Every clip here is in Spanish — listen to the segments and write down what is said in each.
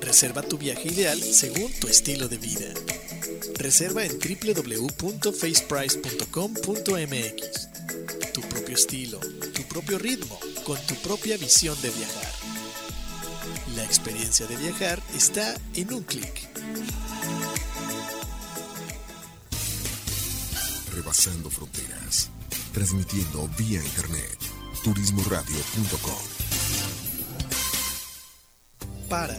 Reserva tu viaje ideal según tu estilo de vida. Reserva en www.faceprice.com.mx. Tu propio estilo, tu propio ritmo, con tu propia visión de viajar. La experiencia de viajar está en un clic. Rebasando fronteras, transmitiendo vía internet, turismoradio.com. Para,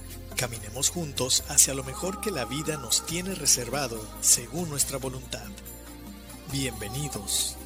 Caminemos juntos hacia lo mejor que la vida nos tiene reservado según nuestra voluntad. Bienvenidos.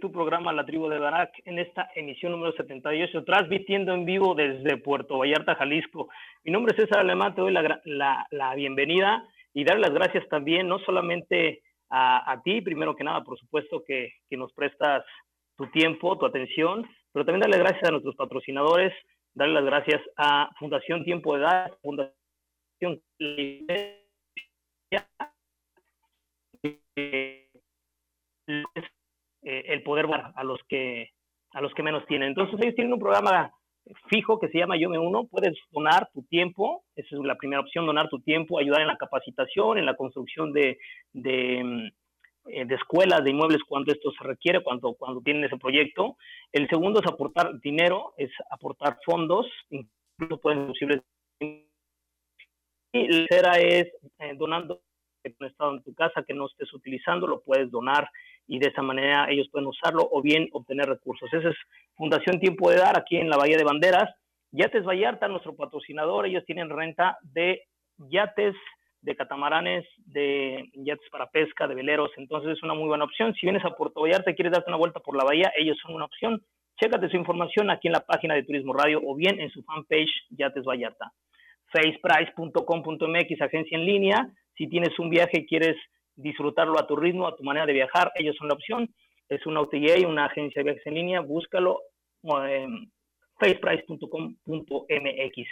tu programa La Tribu de Barak en esta emisión número 78, transmitiendo en vivo desde Puerto Vallarta, Jalisco. Mi nombre es César Alemán, te doy la, bienvenida y dar las gracias también, no solamente a, ti, primero que nada, por supuesto, que, que nos prestas tu tiempo, tu atención, pero también darle gracias a nuestros patrocinadores, darle las gracias a Fundación Tiempo de Edad, Fundación el poder a los que a los que menos tienen. Entonces ellos tienen un programa fijo que se llama Yo Me Uno, puedes donar tu tiempo, esa es la primera opción, donar tu tiempo, ayudar en la capacitación, en la construcción de, de, de escuelas, de inmuebles cuando esto se requiere, cuando, cuando tienen ese proyecto. El segundo es aportar dinero, es aportar fondos, incluso pueden posibles. Y la tercera es eh, donando que no en tu casa, que no estés utilizando, lo puedes donar y de esa manera ellos pueden usarlo o bien obtener recursos. Esa es Fundación Tiempo de Dar aquí en la Bahía de Banderas. Yates Vallarta, nuestro patrocinador, ellos tienen renta de yates, de catamaranes, de yates para pesca, de veleros, entonces es una muy buena opción. Si vienes a Puerto Vallarta y quieres darte una vuelta por la bahía, ellos son una opción. Chécate su información aquí en la página de Turismo Radio o bien en su fanpage Yates Vallarta. faceprice.com.mx, agencia en línea. Si tienes un viaje y quieres disfrutarlo a tu ritmo, a tu manera de viajar, ellos son la opción. Es una OTA, una agencia de viajes en línea, búscalo faceprice.com.mx.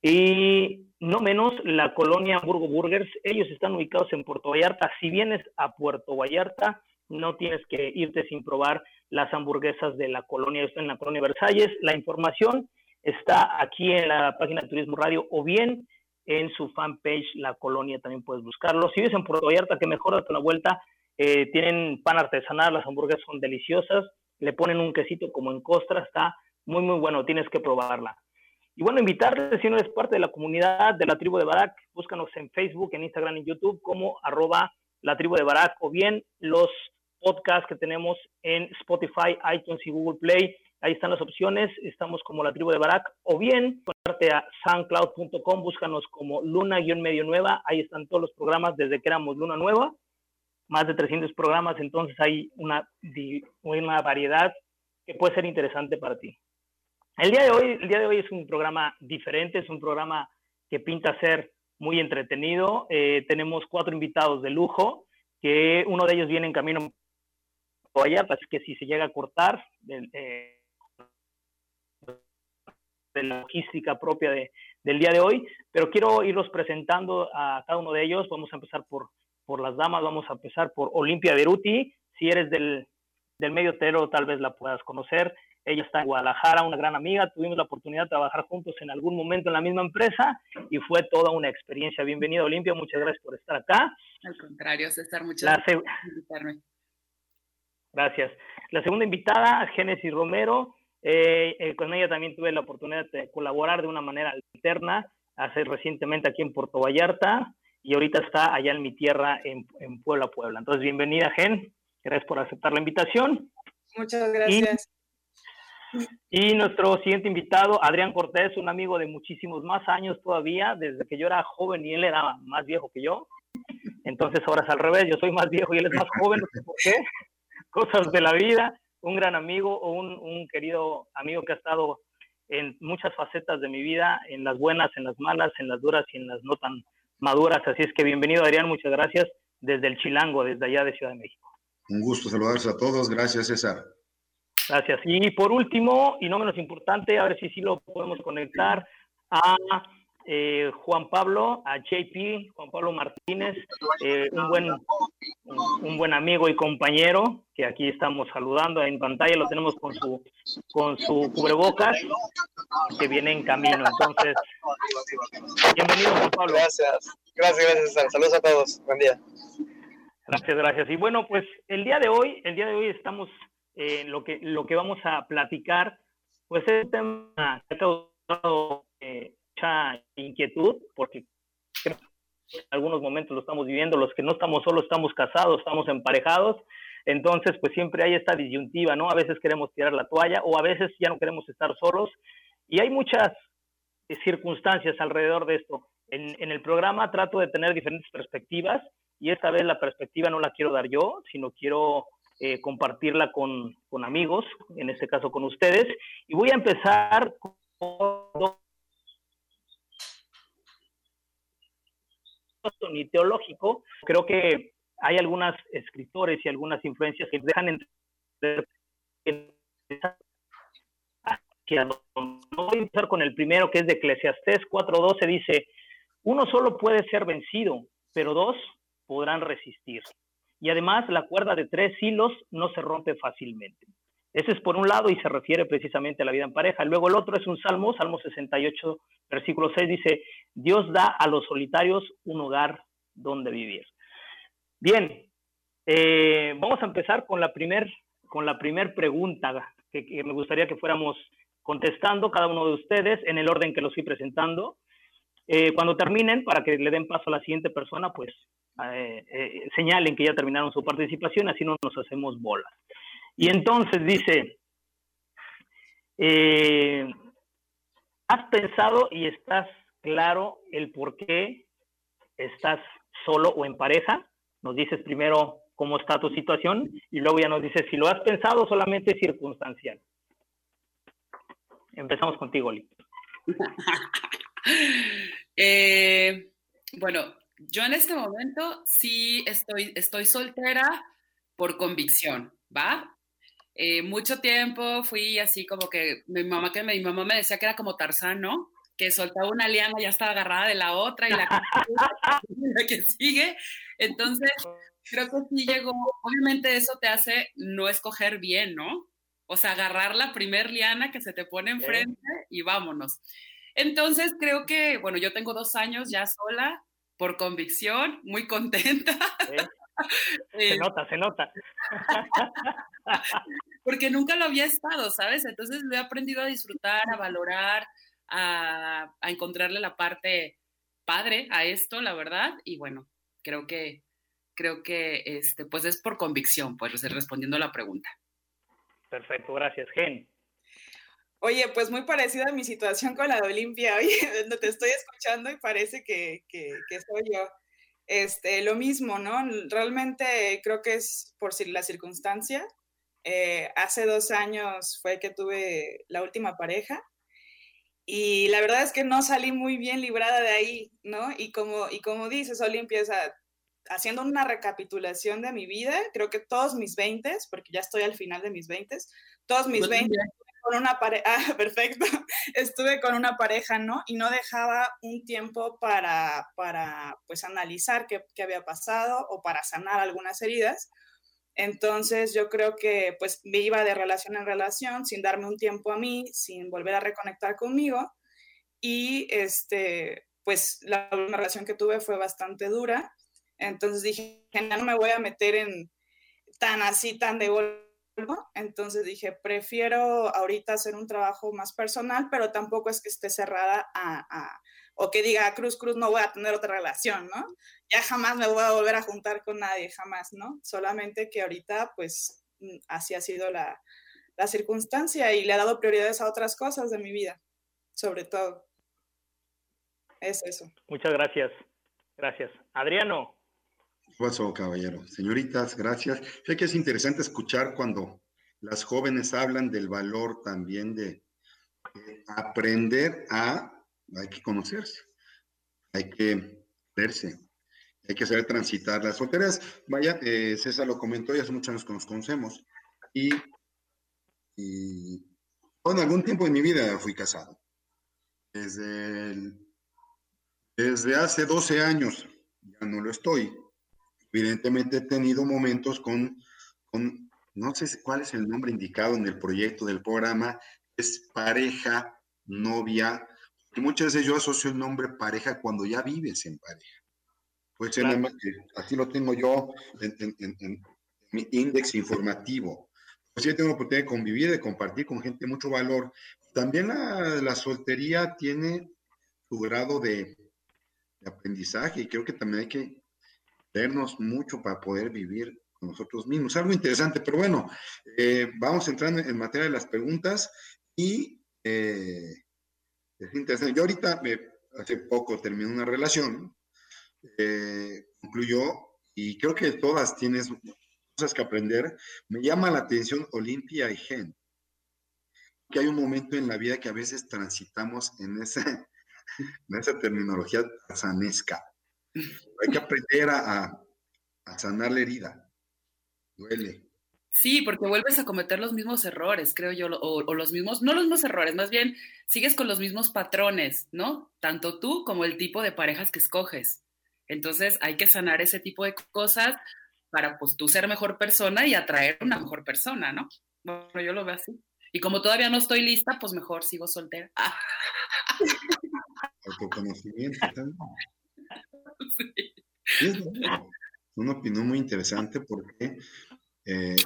Y no menos la colonia Hamburgo Burgers, ellos están ubicados en Puerto Vallarta. Si vienes a Puerto Vallarta, no tienes que irte sin probar las hamburguesas de la colonia, en la colonia Versalles. La información está aquí en la página de Turismo Radio o bien en su fanpage La Colonia también puedes buscarlo. Si vives en Puerto Vallarta, que mejor date una vuelta. Eh, tienen pan artesanal, las hamburguesas son deliciosas. Le ponen un quesito como en costra, está muy, muy bueno. Tienes que probarla. Y bueno, invitarte, si no eres parte de la comunidad de la tribu de Barak, búscanos en Facebook, en Instagram y YouTube como arroba la tribu de Barak o bien los podcasts que tenemos en Spotify, iTunes y Google Play. Ahí están las opciones. Estamos como la tribu de Barak. O bien, conectarte a soundcloud.com, búscanos como Luna-Medio Nueva. Ahí están todos los programas desde que éramos Luna Nueva. Más de 300 programas, entonces hay una, una variedad que puede ser interesante para ti. El día, de hoy, el día de hoy es un programa diferente, es un programa que pinta ser muy entretenido. Eh, tenemos cuatro invitados de lujo, que uno de ellos viene en camino allá, así que si se llega a cortar, eh, de la logística propia de, del día de hoy, pero quiero irlos presentando a cada uno de ellos. Vamos a empezar por, por las damas, vamos a empezar por Olimpia Beruti. Si eres del, del medio tero, tal vez la puedas conocer. Ella está en Guadalajara, una gran amiga. Tuvimos la oportunidad de trabajar juntos en algún momento en la misma empresa y fue toda una experiencia. Bienvenida, Olimpia. Muchas gracias por estar acá. Al contrario, César, muchas gracias por invitarme. Gracias. La segunda invitada, Génesis Romero. Eh, eh, con ella también tuve la oportunidad de colaborar de una manera alterna, hace recientemente aquí en Puerto Vallarta y ahorita está allá en mi tierra, en, en Puebla, Puebla. Entonces, bienvenida, Gen. Gracias por aceptar la invitación. Muchas gracias. Y, nuestro siguiente invitado, Adrián Cortés, un amigo de muchísimos más años todavía, desde que yo era joven y él era más viejo que yo. Entonces ahora es al revés, yo soy más viejo y él es más joven, no sé por qué. Cosas de la vida. Un gran amigo, un, un querido amigo que ha estado en muchas facetas de mi vida, en las buenas, en las malas, en las duras y en las no tan maduras. Así es que bienvenido, Adrián, muchas gracias desde el Chilango, desde allá de Ciudad de México. Un gusto saludarles a todos. Gracias, César. Gracias. Y por último, y no menos importante, a ver si sí lo podemos conectar a eh, Juan Pablo, a JP, Juan Pablo Martínez, eh, un, buen, un buen amigo y compañero que aquí estamos saludando en pantalla, lo tenemos con su, con su cubrebocas que viene en camino. Entonces, bienvenido Juan Pablo. Gracias, gracias, gracias. Saludos a todos. Buen día. Gracias, gracias. Y bueno, pues el día de hoy, el día de hoy estamos eh, lo que lo que vamos a platicar, pues es un tema que ha causado eh, mucha inquietud, porque en algunos momentos lo estamos viviendo, los que no estamos solos estamos casados, estamos emparejados, entonces pues siempre hay esta disyuntiva, ¿no? A veces queremos tirar la toalla o a veces ya no queremos estar solos y hay muchas circunstancias alrededor de esto. En, en el programa trato de tener diferentes perspectivas y esta vez la perspectiva no la quiero dar yo, sino quiero eh, compartirla con, con, amigos, en este caso con ustedes. Y voy a empezar con ni teológico. Creo que hay algunos escritores y algunas influencias que dejan entender que voy a empezar con el primero que es de Eclesiastés 4.12 dice, uno solo puede ser vencido, pero dos podrán resistir. Y además la cuerda de tres hilos no se rompe fácilmente. Ese es por un lado y se refiere precisamente a la vida en pareja. Luego el otro es un salmo, Salmo 68, versículo 6 dice, Dios da a los solitarios un hogar donde vivir. Bien, eh, vamos a empezar con la primer, primer pregunta que, me gustaría que fuéramos contestando cada uno de ustedes en el orden que los fui presentando. Eh, cuando terminen, para que le den paso a la siguiente persona, pues eh, señalen que ya terminaron su participación, así no nos hacemos bolas. Y entonces dice, ¿has pensado y estás claro el por qué estás solo o en pareja? Nos dices primero cómo está tu situación y luego ya nos dices si lo has pensado solamente circunstancial. Empezamos contigo, Lee. eh, bueno, yo en este momento sí estoy, estoy soltera por convicción, ¿va? Eh, mucho tiempo fui así como que mi mamá, que mi mamá me decía que era como Tarzán, ¿no? Que soltaba una liana y ya estaba agarrada de la otra y la que, sigue. Entonces, creo que sí llegó, obviamente eso te hace no escoger bien, ¿no? O sea, agarrar la primer liana que se te pone enfrente y vámonos. Entonces, creo que, bueno, yo tengo dos años ya sola, por convicción, muy contenta. Se nota, se nota. Porque nunca lo había estado, ¿sabes? Entonces lo he aprendido a disfrutar, a valorar, a, a, encontrarle la parte padre a esto, la verdad. Y bueno, creo que, creo que este, pues es por convicción, pues respondiendo a la pregunta. Perfecto, gracias, Gen. Oye, pues muy parecida a mi situación con la de Olimpia. Oye, te estoy escuchando y parece que, que, que, soy yo. Este, lo mismo, ¿no? Realmente creo que es por la circunstancia. Eh, hace dos años fue que tuve la última pareja y la verdad es que no salí muy bien librada de ahí, ¿no? Y como, y como dices, Olimpia, haciendo una recapitulación de mi vida, creo que todos mis 20, porque ya estoy al final de mis 20, todos mis 20 con una pareja, ah, perfecto, estuve con una pareja, ¿no? Y no dejaba un tiempo para, para pues, analizar qué, qué había pasado o para sanar algunas heridas. Entonces yo creo que pues me iba de relación en relación sin darme un tiempo a mí, sin volver a reconectar conmigo. Y este, pues la última relación que tuve fue bastante dura. Entonces dije, no me voy a meter en tan así, tan de golpe entonces dije, prefiero ahorita hacer un trabajo más personal, pero tampoco es que esté cerrada a, o que diga, Cruz Cruz, no voy a tener otra relación, ¿no? Ya jamás me voy a volver a juntar con nadie, jamás, ¿no? Solamente que ahorita, pues, mm, así ha sido la, la circunstancia y le ha dado prioridades a otras cosas de mi vida, sobre todo. Es eso. Muchas gracias. Gracias. Adriano. Paso, caballero. Señoritas, gracias. Sé que es interesante escuchar cuando las jóvenes hablan del valor también de aprender a, hay que conocerse, hay que verse, hay que saber transitar las solteras. Vaya, eh, César lo comentó y hace muchos años que nos conocemos. Y y bueno, algún tiempo en mi vida fui casado. Desde, desde hace 12 años ya no lo estoy. Evidentemente he tenido momentos con, con, no sé cuál es el nombre indicado en el proyecto del programa, es pareja, novia, muchas veces yo asocio el nombre pareja cuando ya vives en pareja. Pues así lo tengo yo en mi índice informativo pues sí tengo la oportunidad de convivir, de compartir con gente de mucho valor. También la, soltería tiene su grado de, aprendizaje y creo que también hay que vernos mucho para poder vivir con nosotros mismos. Algo interesante, pero bueno, eh, vamos entrando en materia de las preguntas y eh, es interesante. Yo ahorita, hace poco terminé una relación, eh, concluyó y creo que todas tienes cosas que aprender. Me llama la atención Olimpia y Gen, que hay un momento en la vida que a veces transitamos en esa, en esa terminología sanesca. Hay que aprender a, sanar la herida. Duele. Sí, porque vuelves a cometer los mismos errores, creo yo, o, o, los mismos, no los mismos errores, más bien sigues con los mismos patrones, ¿no? Tanto tú como el tipo de parejas que escoges. Entonces hay que sanar ese tipo de cosas, para pues tú ser mejor persona y atraer una mejor persona, ¿no? Bueno, yo lo veo así. Y como todavía no estoy lista, pues mejor sigo soltera. Autoconocimiento también. Sí. Es una opinión muy interesante porque eh,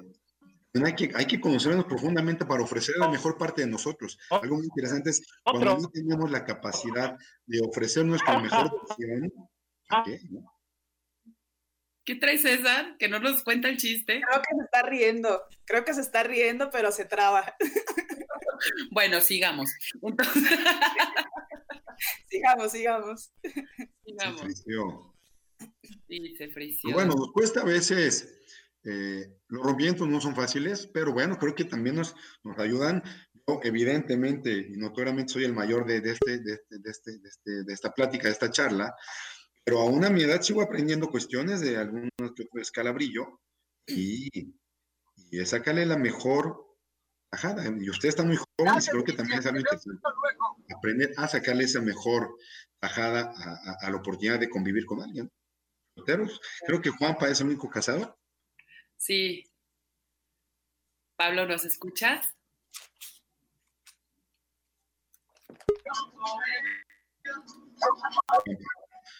hay, que, hay que conocernos profundamente para ofrecer la mejor parte de nosotros. Algo muy interesante es cuando no tenemos la capacidad de ofrecer nuestra mejor versión, ¿qué? ¿no? ¿Qué trae César? Que no nos cuenta el chiste. Creo que se está riendo. Creo que se está riendo, pero se traba. Bueno, sigamos. sigamos, sigamos. Sigamos. Se frició. Sí, se frició. Bueno, nos cuesta a veces. Eh, los rompimientos no son fáciles, pero bueno, creo que también nos, nos ayudan. Yo, evidentemente y notoriamente, soy el mayor de, este, de, este, de, este, de, este, de esta plática, de esta charla pero aún a mi edad sigo aprendiendo cuestiones de algún escalabrillo y, y sacarle la mejor tajada. Y usted está muy joven, creo que también es algo interesante. Aprender a sacarle esa mejor tajada a, la oportunidad de convivir con alguien. Creo que Juanpa es el único casado. Sí. Pablo, ¿nos escuchas?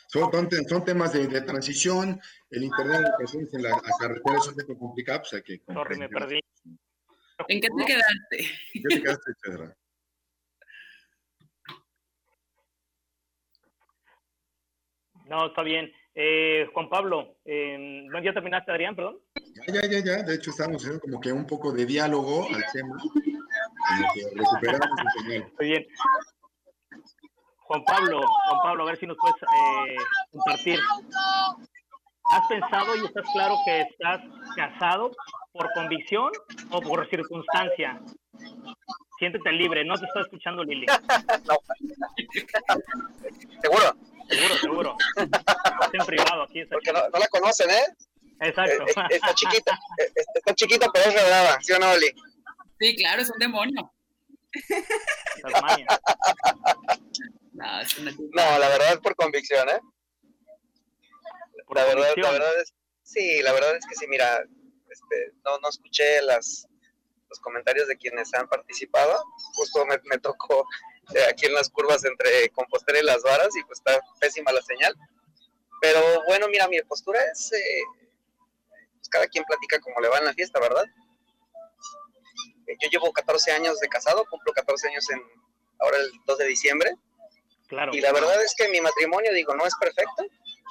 Son, temas de, transición, el internet de en la carretera es un poco complicado, pues hay que... Sorry, me perdí. ¿En qué te quedaste? ¿En qué te quedaste, Cedra? No, está bien. Eh, Juan Pablo, eh, ¿ya terminaste, Adrián, perdón? Ya, ya, ya, ya. De hecho, estamos haciendo como que un poco de diálogo al tema. recuperamos el señal. Muy bien. Juan Pablo, Juan Pablo, a ver si nos puedes eh, compartir. ¿Has pensado y estás claro que estás casado por convicción o por circunstancia? Siéntete libre, no te está escuchando Lili. no. ¿Seguro? Seguro, seguro. Estás en privado aquí. Porque no, la conocen, ¿eh? Exacto. Eh, eh, está chiquita, está chiquita, pero es revelada, ¿sí o no, Lili? Sí, claro, es un demonio. No, la verdad es por convicción, ¿eh? La verdad, la verdad es, sí, la verdad es que sí, mira, este, no, no escuché las, los comentarios de quienes han participado, justo me, me tocó eh, aquí en las curvas entre Compostela y las varas y pues está pésima la señal. Pero bueno, mira, mi postura es, eh, pues cada quien platica como le va en la fiesta, ¿verdad? yo llevo 14 años de casado, cumplo 14 años en ahora el 2 de diciembre. Claro. Y la verdad es que mi matrimonio, digo, no es perfecto.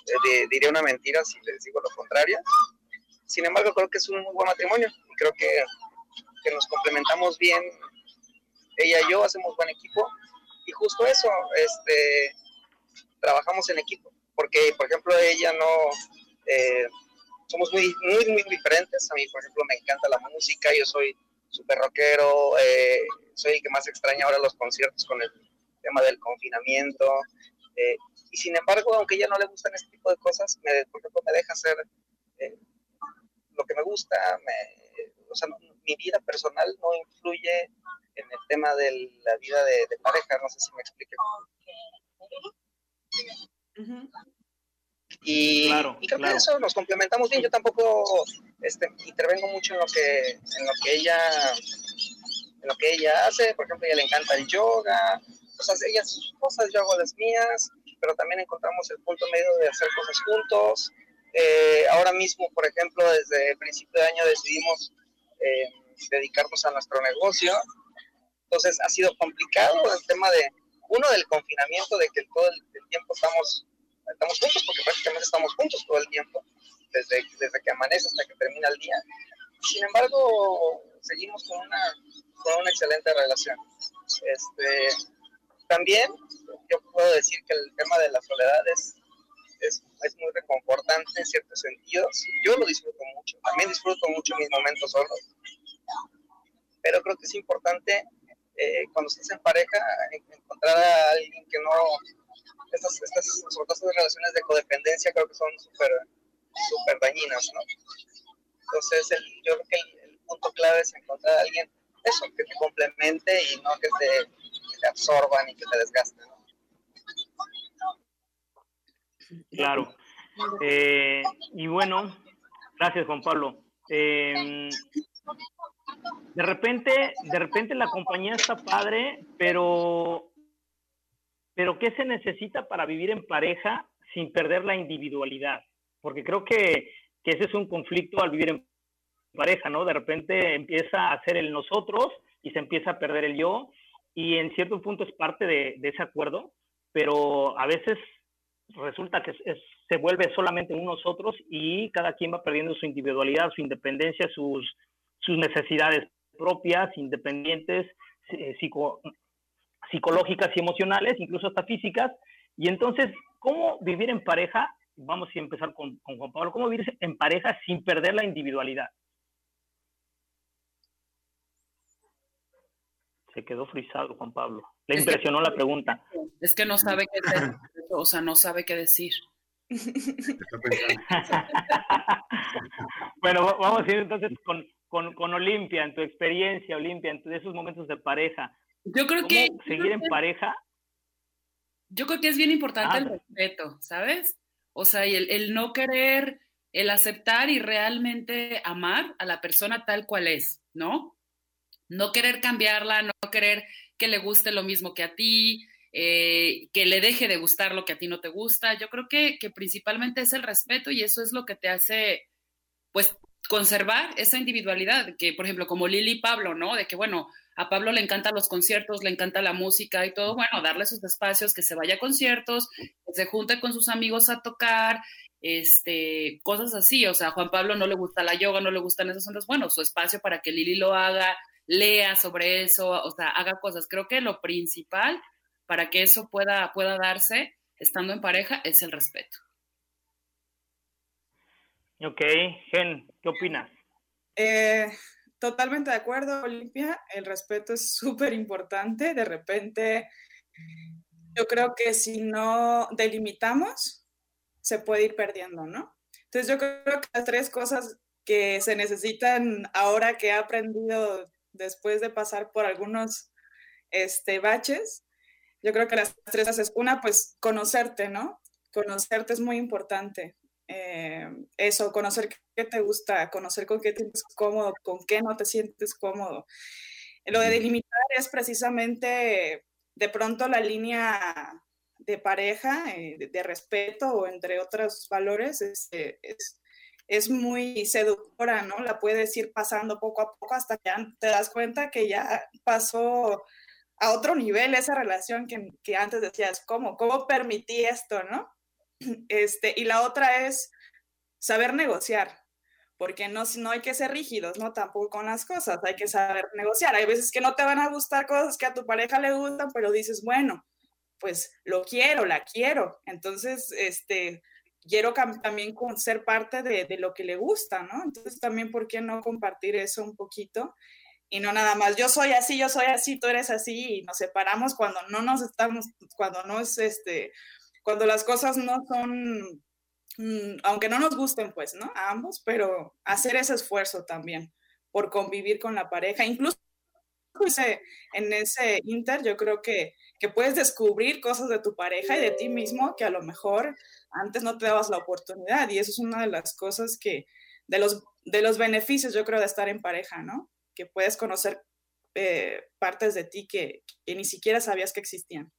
Eh, diría una mentira si les digo lo contrario. Sin embargo, creo que es un muy buen matrimonio. Creo que, que nos complementamos bien. Ella y yo hacemos buen equipo. Y justo eso, este, trabajamos en equipo. Porque, por ejemplo, ella no... Eh, somos muy, muy, muy diferentes. A mí, por ejemplo, me encanta la música. Yo soy súper rockero. Eh, soy el que más extraña ahora los conciertos con el tema del confinamiento. Eh, y sin embargo, aunque ella no le gustan este tipo de cosas, me, por ejemplo, me deja hacer eh, lo que me gusta. o sea, mi vida personal no influye en el tema de la vida de, pareja. No sé si me explique. Y, y, creo que eso nos complementamos bien. Yo tampoco este, intervengo mucho en lo que en lo que ella en lo que ella hace. Por ejemplo, a ella le encanta el yoga. Cosas, ella sus cosas, yo hago las mías, pero también encontramos el punto medio de hacer cosas juntos. Eh, ahora mismo, por ejemplo, desde el principio de año decidimos eh, dedicarnos a nuestro negocio. Entonces ha sido complicado el tema de, uno, del confinamiento, de que todo el tiempo estamos estamos juntos, porque prácticamente estamos juntos todo el tiempo, desde, desde que amanece hasta que termina el día. Sin embargo, seguimos con una, con una excelente relación. Este, también yo puedo decir que el tema de la soledad es, es, es, muy reconfortante en ciertos sentidos. Yo lo disfruto mucho. También disfruto mucho mis momentos solos. Pero creo que es importante eh, cuando estás en pareja encontrar a alguien que no estas, estas, sobre todo relaciones de codependencia creo que son súper super dañinas, ¿no? Entonces, el, yo creo que el, punto clave es encontrar a alguien, eso, que te complemente y no que te, te absorban y que te desgasten. Claro. Eh, y bueno, gracias Juan Pablo. Eh, de repente, de repente la compañía está padre, pero pero ¿qué se necesita para vivir en pareja sin perder la individualidad? Porque creo que, ese es un conflicto al vivir en pareja, ¿no? De repente empieza a ser el nosotros y se empieza a perder el yo y en cierto punto es parte de, ese acuerdo, pero a veces resulta que se vuelve solamente un nosotros y cada quien va perdiendo su individualidad, su independencia, sus, necesidades propias, independientes, eh, psico, psicológicas y emocionales, incluso hasta físicas. Y entonces, ¿cómo vivir en pareja? Vamos a empezar con, Juan Pablo. ¿Cómo vivir en pareja sin perder la individualidad? Se quedó frisado Juan Pablo. Le impresionó la pregunta. Es que no sabe qué decir, o sea, no sabe qué decir. bueno, vamos a ir entonces con, con, con Olimpia, en tu experiencia, Olimpia, en esos momentos de pareja. Yo creo que... Seguir en pareja. Yo creo que es bien importante el respeto, ¿sabes? O sea, el, el no querer, el aceptar y realmente amar a la persona tal cual es, ¿no? No querer cambiarla, no querer que le guste lo mismo que a ti, eh, que le deje de gustar lo que a ti no te gusta. Yo creo que, que, principalmente es el respeto y eso es lo que te hace, pues, conservar esa individualidad, que por ejemplo, como Lili y Pablo, ¿no? De que, bueno, a Pablo le encantan los conciertos, le encanta la música y todo, bueno, darle sus espacios, que se vaya a conciertos, que se junte con sus amigos a tocar, este, cosas así, o sea, a Juan Pablo no le gusta la yoga, no le gustan esos ondas, bueno, su espacio para que Lili lo haga, lea sobre eso, o sea, haga cosas. Creo que lo principal para que eso pueda, pueda darse estando en pareja es el respeto. Ok, Gen, ¿qué opinas? Eh, Totalmente de acuerdo, Olimpia. El respeto es súper importante. De repente, yo creo que si no delimitamos, se puede ir perdiendo, ¿no? Entonces yo creo que las tres cosas que se necesitan ahora que he aprendido después de pasar por algunos este, baches, yo creo que las tres es una, pues conocerte, ¿no? Conocerte es muy importante. Eh, eso, conocer qué te gusta, conocer con qué te sientes cómodo, con qué no te sientes cómodo. Lo de delimitar es precisamente de pronto la línea de pareja, eh, de, respeto o entre otros valores, es, es, es muy seductora, ¿no? La puedes ir pasando poco a poco hasta que te das cuenta que ya pasó a otro nivel esa relación que, que antes decías, ¿cómo? ¿Cómo permití esto, no? Este, y la otra es saber negociar, porque no, no hay que ser rígidos, ¿no? Tampoco con las cosas, hay que saber negociar. Hay veces que no te van a gustar cosas que a tu pareja le gustan, pero dices, bueno, pues lo quiero, la quiero. Entonces, este, quiero también ser parte de, de, lo que le gusta, ¿no? Entonces también, ¿por qué no compartir eso un poquito? Y no nada más, yo soy así, yo soy así, tú eres así, y nos separamos cuando no nos estamos, cuando no es, este, cuando las cosas no son, mm, aunque no nos gusten, pues, ¿no? A ambos, pero hacer ese esfuerzo también por convivir con la pareja, incluso en ese inter, yo creo que, que puedes descubrir cosas de tu pareja y de ti mismo que a lo mejor antes no te dabas la oportunidad y eso es una de las cosas que, de los, de los beneficios yo creo de estar en pareja, ¿no? Que puedes conocer eh, partes de ti que, ni siquiera sabías que existían.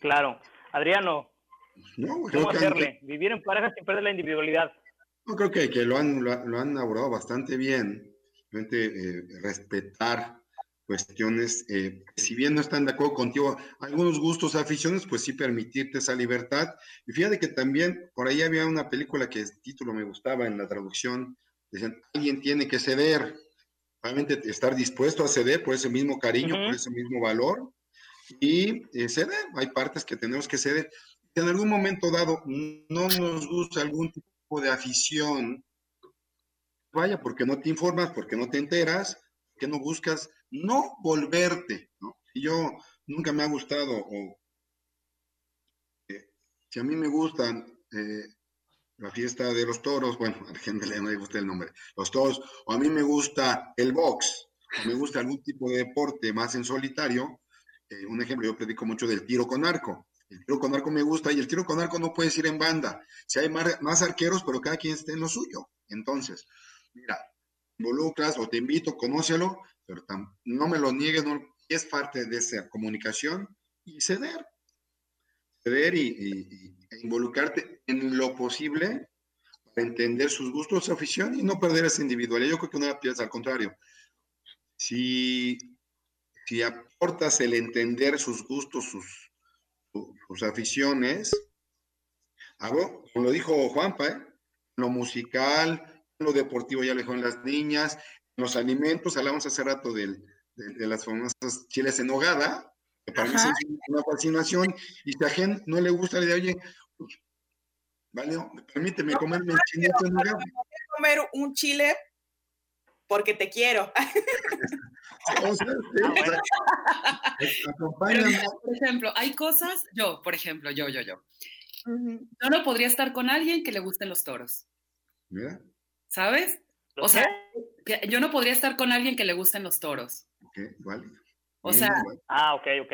Claro. Adriano, ¿cómo hacerle? Vivir en pareja sin perder la individualidad. Yo creo que, que lo, han, lo, han abordado bastante bien. Eh, respetar cuestiones, eh, si bien no están de acuerdo contigo, algunos gustos, aficiones, pues sí permitirte esa libertad. Y fíjate que también por ahí había una película que el título me gustaba en la traducción, decían, alguien tiene que ceder, realmente estar dispuesto a ceder por ese mismo cariño, por ese mismo valor, y eh, ceder, hay partes que tenemos que ceder. Si en algún momento dado no nos gusta algún tipo de afición, vaya, porque no te informas, porque no te enteras, que no buscas no volverte. Si yo nunca me ha gustado, o eh, si a mí me gustan eh, la fiesta de los toros, bueno, a la gente no le gusta el nombre, los toros, o a mí me gusta el box, o me gusta algún tipo de deporte más en solitario, eh, un ejemplo, yo predico mucho del tiro con arco. El tiro con arco me gusta y el tiro con arco no puedes ir en banda. Si hay más arqueros, pero cada quien esté en lo suyo. Entonces, mira, involucras o te invito, conócelo, pero no me lo niegues, es parte de esa comunicación y ceder. Ceder y, e involucrarte en lo posible para entender sus gustos, su afición y no perder esa individualidad. Yo creo que no la pierdes, al contrario. Si, si aportas el entender sus gustos, sus, sus, aficiones, hago, como lo dijo Juanpa, ¿eh? lo musical, lo deportivo ya lo en las niñas, los alimentos, hablamos hace rato de, las famosas chiles en hogada, que para mí es una fascinación, y si a gente no le gusta, le dice, oye, pues, vale, permíteme comerme el chile en hogada. comer un chile porque te quiero. por ejemplo, hay cosas, yo, por ejemplo, yo, yo, yo. Yo no podría estar con alguien que le gusten los toros. Mira. ¿Sabes? O sea, yo no podría estar con alguien que le gusten los toros. Ok, vale. O sea, ah, ok, ok.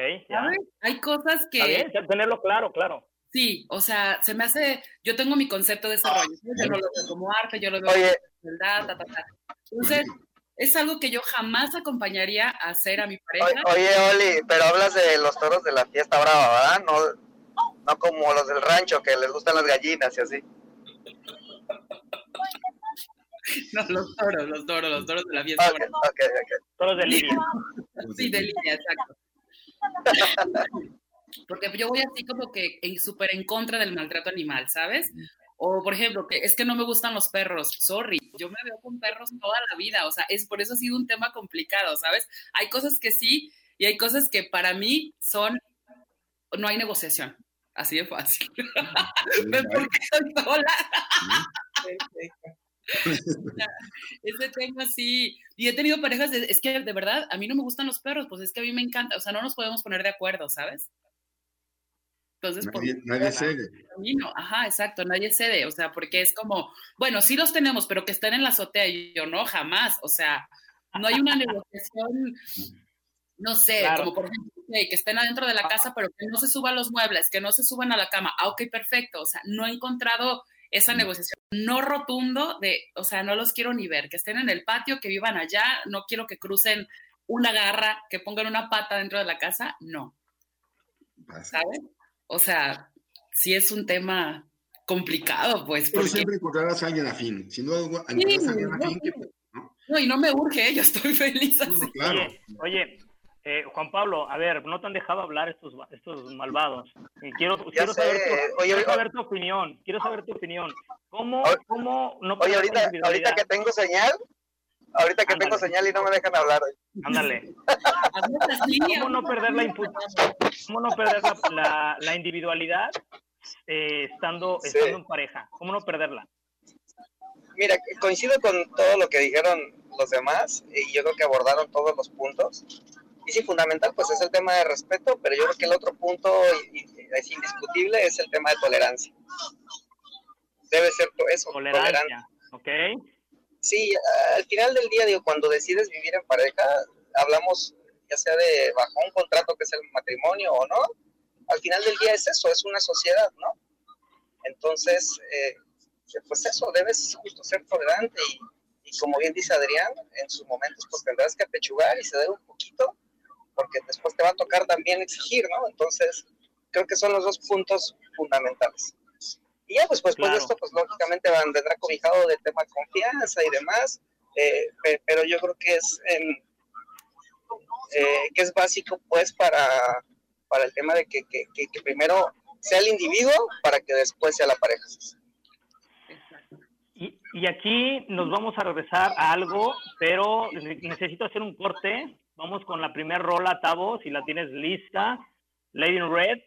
Hay cosas que. Está bien, tenerlo claro, claro. Sí, o sea, se me hace. Yo tengo mi concepto de desarrollo. Yo lo veo como arte, yo lo veo como verdad, ta, ta, ta. Entonces, es algo que yo jamás acompañaría a hacer a mi pareja. Oye, Oli, pero hablas de los toros de la fiesta brava, ¿verdad? No, no como los del rancho que les gustan las gallinas y así. No, los toros, los toros, los toros de la fiesta. Okay, okay, okay. Toros de línea. sí, de línea, exacto. Porque yo voy así como que súper en contra del maltrato animal, ¿sabes? O, por ejemplo, que es que no me gustan los perros. Sorry, yo me veo con perros toda la vida. O sea, es por eso ha sido un tema complicado, ¿sabes? Hay cosas que sí y hay cosas que para mí son, no hay negociación. Así de fácil. ¿Ves por qué estoy sola? Ese tema sí. Y he tenido parejas, es que de verdad, a mí no me gustan los perros, pues es que a mí me encanta, o sea, no nos podemos poner de acuerdo, ¿sabes? Entonces, nadie, cede. Ajá, exacto, nadie cede, o sea, porque es como, bueno, sí los tenemos, pero que estén en la azotea y yo no, jamás, o sea, no hay una negociación, no sé, como por ejemplo, que estén adentro de la casa, pero que no se suban los muebles, que no se suban a la cama, ah, ok, perfecto, o sea, no he encontrado esa negociación no rotundo de, o sea, no los quiero ni ver, que estén en el patio, que vivan allá, no quiero que crucen una garra, que pongan una pata dentro de la casa, no. ¿Sabes? O sea, sí es un tema complicado, pues. Pero siempre encontrarás a alguien afín. Si no, encontrarás a alguien afín que, ¿no? ¿no? y no me urge, yo estoy feliz así. claro. Oye, eh, Juan Pablo, a ver, no te han dejado hablar estos, estos malvados. Y quiero, quiero, saber tu, quiero saber tu opinión. Quiero saber tu opinión. ¿Cómo, cómo no Oye, ahorita, ahorita que tengo señal, ahorita que tengo señal y no me dejan hablar. Ándale. ¿Cómo no perder la, cómo no perder la, la, individualidad eh, estando, estando en pareja? ¿Cómo no perderla? Mira, coincido con todo lo que dijeron los demás y yo creo que abordaron todos los puntos. Y sí, fundamental, pues es el tema de respeto, pero yo creo que el otro punto es indiscutible, es el tema de tolerancia. Debe ser eso, tolerancia. Ok. Sí, al final del día, digo, cuando decides vivir en pareja, hablamos ya sea de bajo un contrato que es el matrimonio o no, al final del día es eso, es una sociedad, ¿no? Entonces, eh, pues eso, debes justo ser tolerante y, y, como bien dice Adrián, en sus momentos pues tendrás que apechugar y ceder un poquito, porque después te va a tocar también exigir, ¿no? Entonces, creo que son los dos puntos fundamentales. Y ya, pues, pues después de esto, pues lógicamente vendrá cobijado del tema confianza y demás, eh, pero yo creo que es, eh, que es básico, pues, para, para el tema de que, que, que, primero sea el individuo para que después sea la pareja. Y, y, aquí nos vamos a regresar a algo, pero necesito hacer un corte Vamos con la primera rola, Tavo, si la tienes lista. Lady in Red,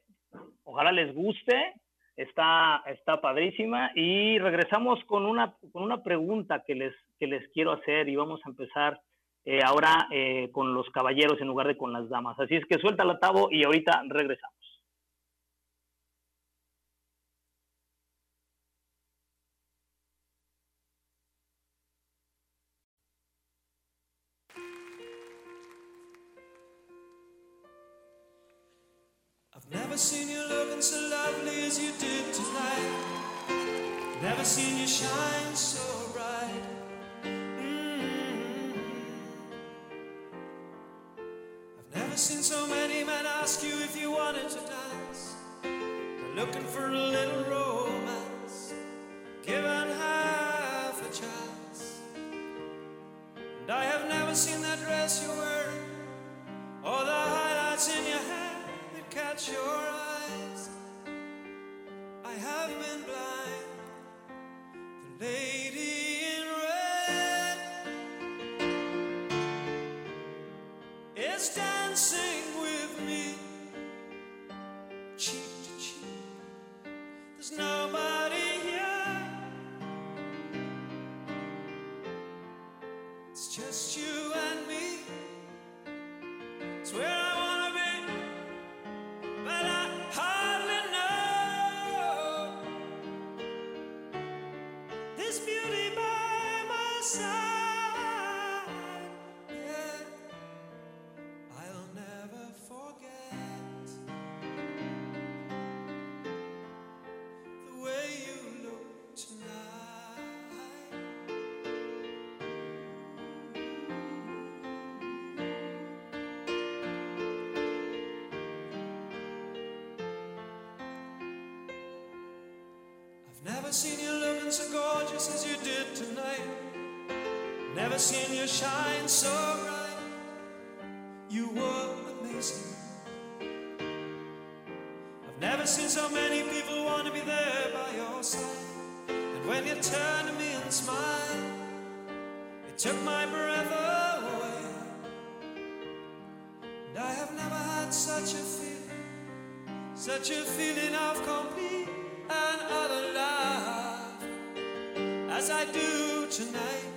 ojalá les guste, está, está padrísima. Y regresamos con una, con una pregunta que les, que les quiero hacer y vamos a empezar eh, ahora eh, con los caballeros en lugar de con las damas. Así es que suelta la Tavo y ahorita regresamos. Seen you looking so lovely as you did tonight. Never seen you shine so bright. Mm-hmm. I've never seen so many men ask you if you wanted to dance. They're looking for a little romance, given half a chance. And I have never seen that dress you're wearing, sure Never seen you looking so gorgeous as you did tonight. Never seen you shine so bright. You were amazing. I've never seen so many people want to be there by your side. And when you turned to me and smiled, it took my breath away. And I have never had such a feeling, such a feeling of complete tonight.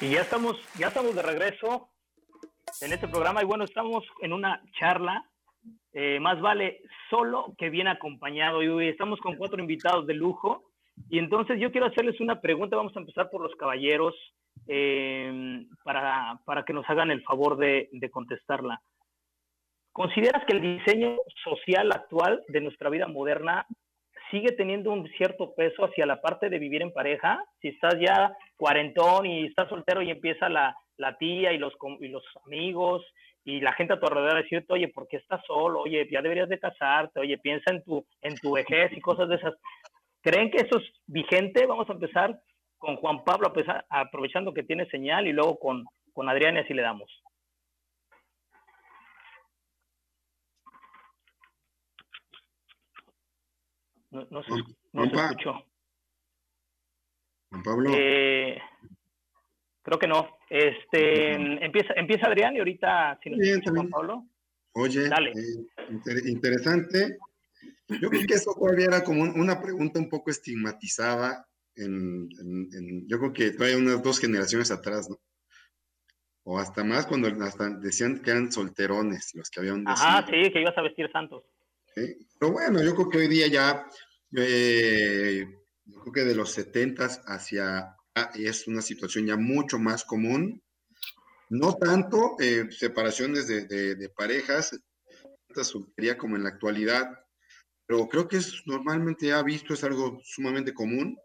Y ya estamos, ya estamos de regreso en este programa. Y bueno, estamos en una charla, eh, más vale solo que bien acompañado. Y hoy estamos con cuatro invitados de lujo. Y entonces yo quiero hacerles una pregunta, vamos a empezar por los caballeros eh, para, para, que nos hagan el favor de, de contestarla. ¿Consideras que el diseño social actual de nuestra vida moderna sigue teniendo un cierto peso hacia la parte de vivir en pareja. Si estás ya cuarentón y estás soltero y empieza la, la tía y los, y los amigos y la gente a tu alrededor a decirte, oye, ¿por qué estás solo? Oye, ya deberías de casarte, oye, piensa en tu, en tu vejez y cosas de esas. ¿Creen que eso es vigente? Vamos a empezar con Juan Pablo, aprovechando que tiene señal, y luego con, con Adrián y así le damos. No, no se, no se escuchó. Juan Pablo. Eh, creo que no. Este, empieza, empieza Adrián y ahorita si nos Bien, escucha Juan Pablo. Oye, Dale. eh, inter- interesante. Yo creo que eso todavía era como un- una pregunta un poco estigmatizada en, en- en- yo creo que todavía unas dos generaciones atrás, ¿no? O hasta más cuando hasta decían que eran solterones los que habían Ajá, decidido. sí, que ibas a vestir santos. ¿Sí? Pero bueno, yo creo que hoy día ya, eh, yo creo que de los 70 hacia ah, es una situación ya mucho más común. No tanto eh, separaciones de, de- de parejas, tanta soltería como en la actualidad, pero creo que es normalmente ya visto, es algo sumamente común.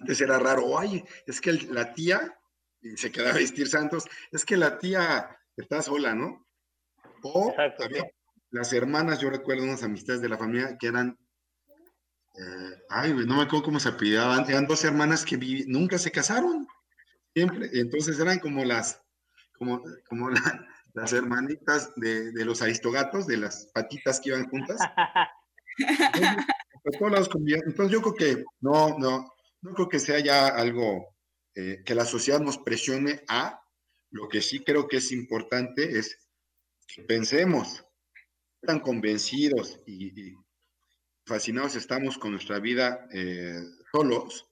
Antes era raro, ay, es que el- la tía, y se quedaba a vestir santos, es que la tía está sola, ¿no? O Exacto, había. Las hermanas, yo recuerdo unas amistades de la familia que eran, eh, ay, no me acuerdo cómo se apellidaban, eran dos hermanas que vivi- nunca se casaron, siempre, entonces eran como las, como, como la- las hermanitas de, de los aristogatos, de las patitas que iban juntas. Entonces, todos lados. Entonces yo creo que no, no, no creo que sea ya algo eh, que la sociedad nos presione a, lo que sí creo que es importante es que pensemos, tan convencidos y, fascinados estamos con nuestra vida eh, solos,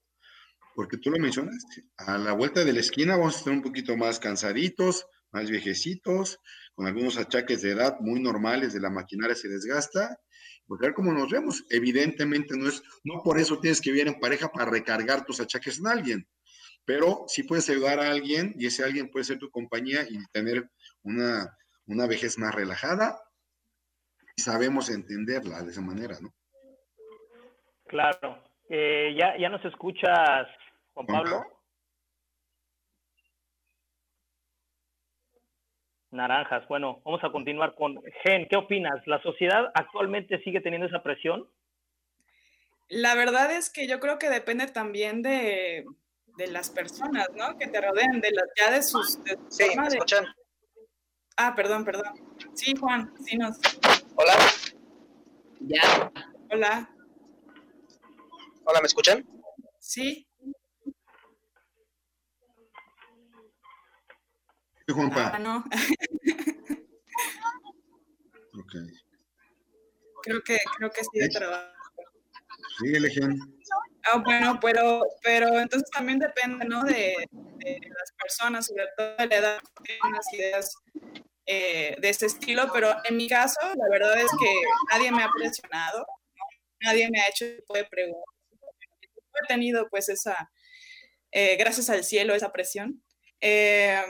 porque tú lo mencionas, a la vuelta de la esquina vamos a estar un poquito más cansaditos, más viejecitos, con algunos achaques de edad muy normales de la maquinaria se desgasta, pues ver cómo nos vemos. Evidentemente no es, no por eso tienes que vivir en pareja para recargar tus achaques en alguien, pero sí puedes ayudar a alguien y ese alguien puede ser tu compañía y tener una, una vejez más relajada sabemos entenderla de esa manera, ¿no? Claro. Eh, ¿ya, ¿Ya nos escuchas, Juan Pablo? Naranjas. Bueno, vamos a continuar con Gen. ¿Qué opinas? ¿La sociedad actualmente sigue teniendo esa presión? La verdad es que yo creo que depende también de, de las personas, ¿no? Que te rodean, de la, ya de sus... De Sí, forma ¿me de- escuchan? Ah, perdón, perdón. Sí, Juan, sí nos... Hola, Ya. Hola, hola, ¿me escuchan? sí. Sí, Juanpa. Ah, no, Ok. creo que, creo que sí de Sí. trabajo. Sigue Legión. Ah, bueno, pero, pero entonces también depende, ¿no? De, de las personas, sobre todo de la edad, tienen unas ideas eh, de ese estilo, pero en mi caso, la verdad es que nadie me ha presionado, nadie me ha hecho tipo de preguntas. No he tenido, pues, esa, eh, gracias al cielo, esa presión. Eh,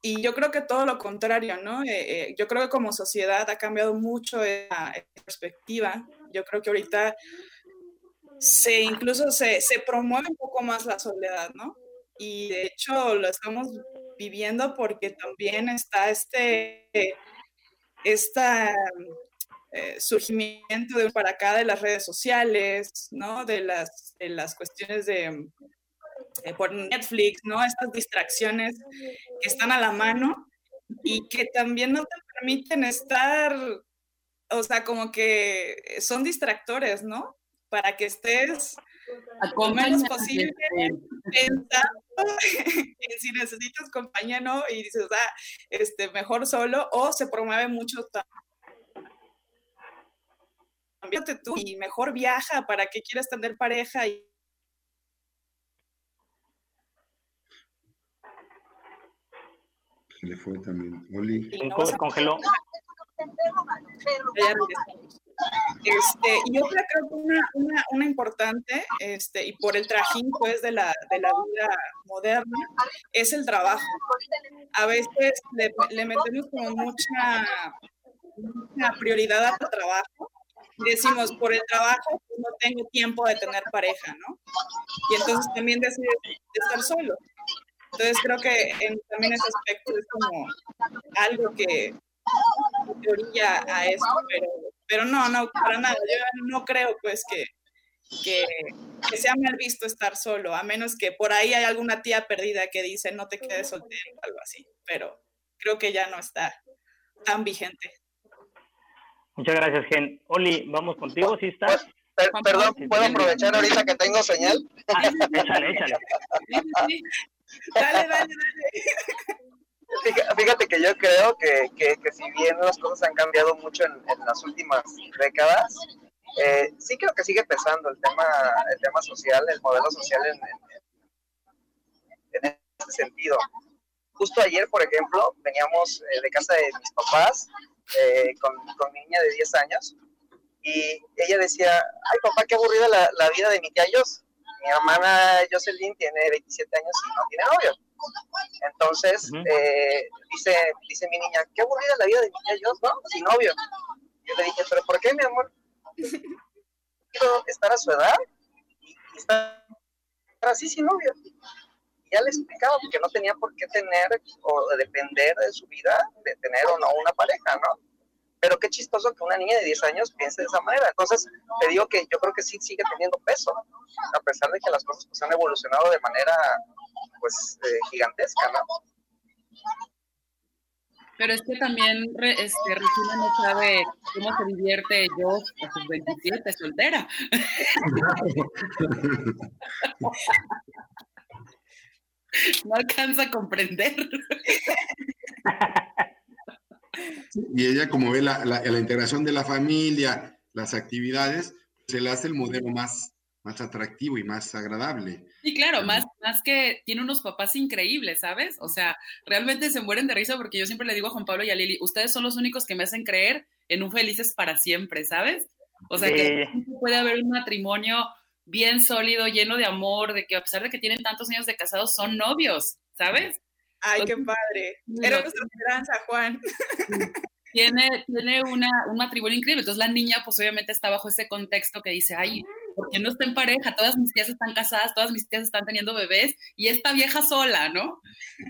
y yo creo que todo lo contrario, ¿no? Eh, eh, yo creo que como sociedad ha cambiado mucho esa, esa perspectiva. Yo creo que ahorita se incluso se, se promueve un poco más la soledad, ¿no? Y de hecho lo estamos viviendo porque también está este, esta, eh, surgimiento de para acá de las redes sociales, ¿no? De las, de las cuestiones de eh, por Netflix, ¿no? Estas distracciones que están a la mano y que también no te permiten estar, o sea, como que son distractores, ¿no? Para que estés lo menos posible pensando en si necesitas compañía, ¿no? Y dices, ah, este, mejor solo, o se promueve mucho también tú y mejor viaja, ¿para qué quieres tener pareja? Y Se le fue también. Oli. Se congeló. Este, y otra creo que una, una, una, importante, este, y por el trajín pues de la, de la vida moderna, es el trabajo. A veces le, le metemos como mucha, mucha prioridad al trabajo decimos, por el trabajo pues, no tengo tiempo de tener pareja, ¿no? Y entonces también decides estar solo. Entonces creo que en, también ese aspecto es como algo que te orilla a eso, pero, pero no, no, para nada. Yo no creo pues que, que, que, sea mal visto estar solo, a menos que por ahí hay alguna tía perdida que dice no te quedes soltero o algo así, pero creo que ya no está tan vigente. Muchas gracias, Gen. Oli, vamos contigo, ¿sí estás? Pues, perdón, ¿puedo aprovechar ahorita que tengo señal? Ah, échale, échale. Dale, dale, dale. Fíjate que yo creo que, que, que, si bien las cosas han cambiado mucho en, en las últimas décadas, eh, sí creo que sigue pesando el tema, el tema social, el modelo social en, en, en este sentido. Justo ayer, por ejemplo, veníamos eh, de casa de mis papás eh, con, con, mi niña de 10 años y ella decía, ay papá, qué aburrida la, la vida de mi tía. Mi hermana Jocelyn tiene 27 años y no tiene novio entonces, uh -huh. eh, dice, dice mi niña, qué aburrida la vida de tía Jos, ¿no? Sin novio. Yo le dije, ¿pero por qué, mi amor? Quiero estar a su edad y, y estar así sin novio. Y ya le explicaba que no tenía por qué tener o depender de su vida de tener o no una pareja, ¿no? Pero qué chistoso que una niña de 10 años piense de esa manera. Entonces, te digo que yo creo que sí sigue teniendo peso, a pesar de que las cosas pues, han evolucionado de manera pues eh, gigantesca, ¿no? Pero es que también este, Regina no sabe cómo se divierte yo a sus 27 soltera. no alcanza a comprender. Y ella como ve la, la, la, integración de la familia, las actividades, se le hace el modelo más, más atractivo y más agradable. Sí, claro, más, más que tiene unos papás increíbles, ¿sabes? O sea, realmente se mueren de risa porque yo siempre le digo a Juan Pablo y a Lili, ustedes son los únicos que me hacen creer en un felices para siempre, ¿sabes? O sea, que puede haber un matrimonio bien sólido, lleno de amor, de que a pesar de que tienen tantos años de casados, son novios, ¿sabes? Ay, qué padre. Era nuestra esperanza, Juan. Tiene, tiene una, un matrimonio increíble. Entonces la niña, pues obviamente está bajo ese contexto que dice, ay, ¿por qué no está en pareja? Todas mis tías están casadas, todas mis tías están teniendo bebés y esta vieja sola, ¿no?